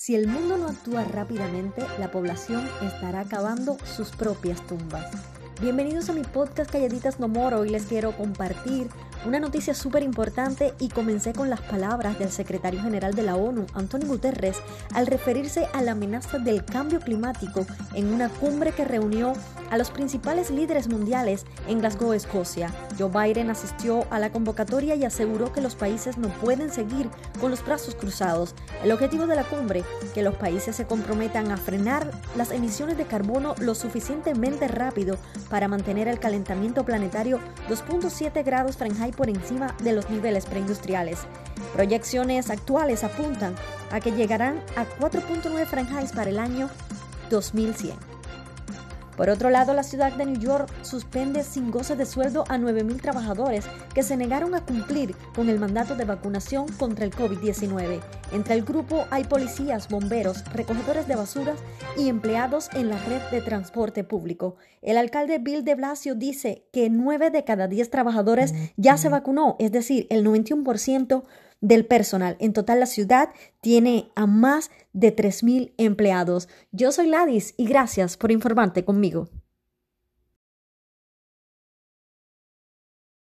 Si el mundo no actúa rápidamente, la población estará acabando sus propias tumbas. Bienvenidos a mi podcast Calladitas No Moro. Hoy les quiero compartir una noticia súper importante y comencé con las palabras del secretario general de la ONU, Antonio Guterres, al referirse a la amenaza del cambio climático en una cumbre que reunió a los principales líderes mundiales en Glasgow, Escocia. Joe Biden asistió a la convocatoria y aseguró que los países no pueden seguir con los brazos cruzados. El objetivo de la cumbre, que los países se comprometan a frenar las emisiones de carbono lo suficientemente rápido para mantener el calentamiento planetario 2.7 grados Fahrenheit por encima de los niveles preindustriales. Proyecciones actuales apuntan a que llegarán a 4.9 Fahrenheit para el año 2100. Por otro lado, la ciudad de New York suspende sin goce de sueldo a 9.000 trabajadores que se negaron a cumplir con el mandato de vacunación contra el COVID-19. Entre el grupo hay policías, bomberos, recogedores de basuras y empleados en la red de transporte público. El alcalde Bill de Blasio dice que 9 de cada 10 trabajadores ya se vacunó, es decir, el 91% del personal. En total, la ciudad tiene a más de 3.000 empleados. Yo soy Ladis y gracias por informarte conmigo.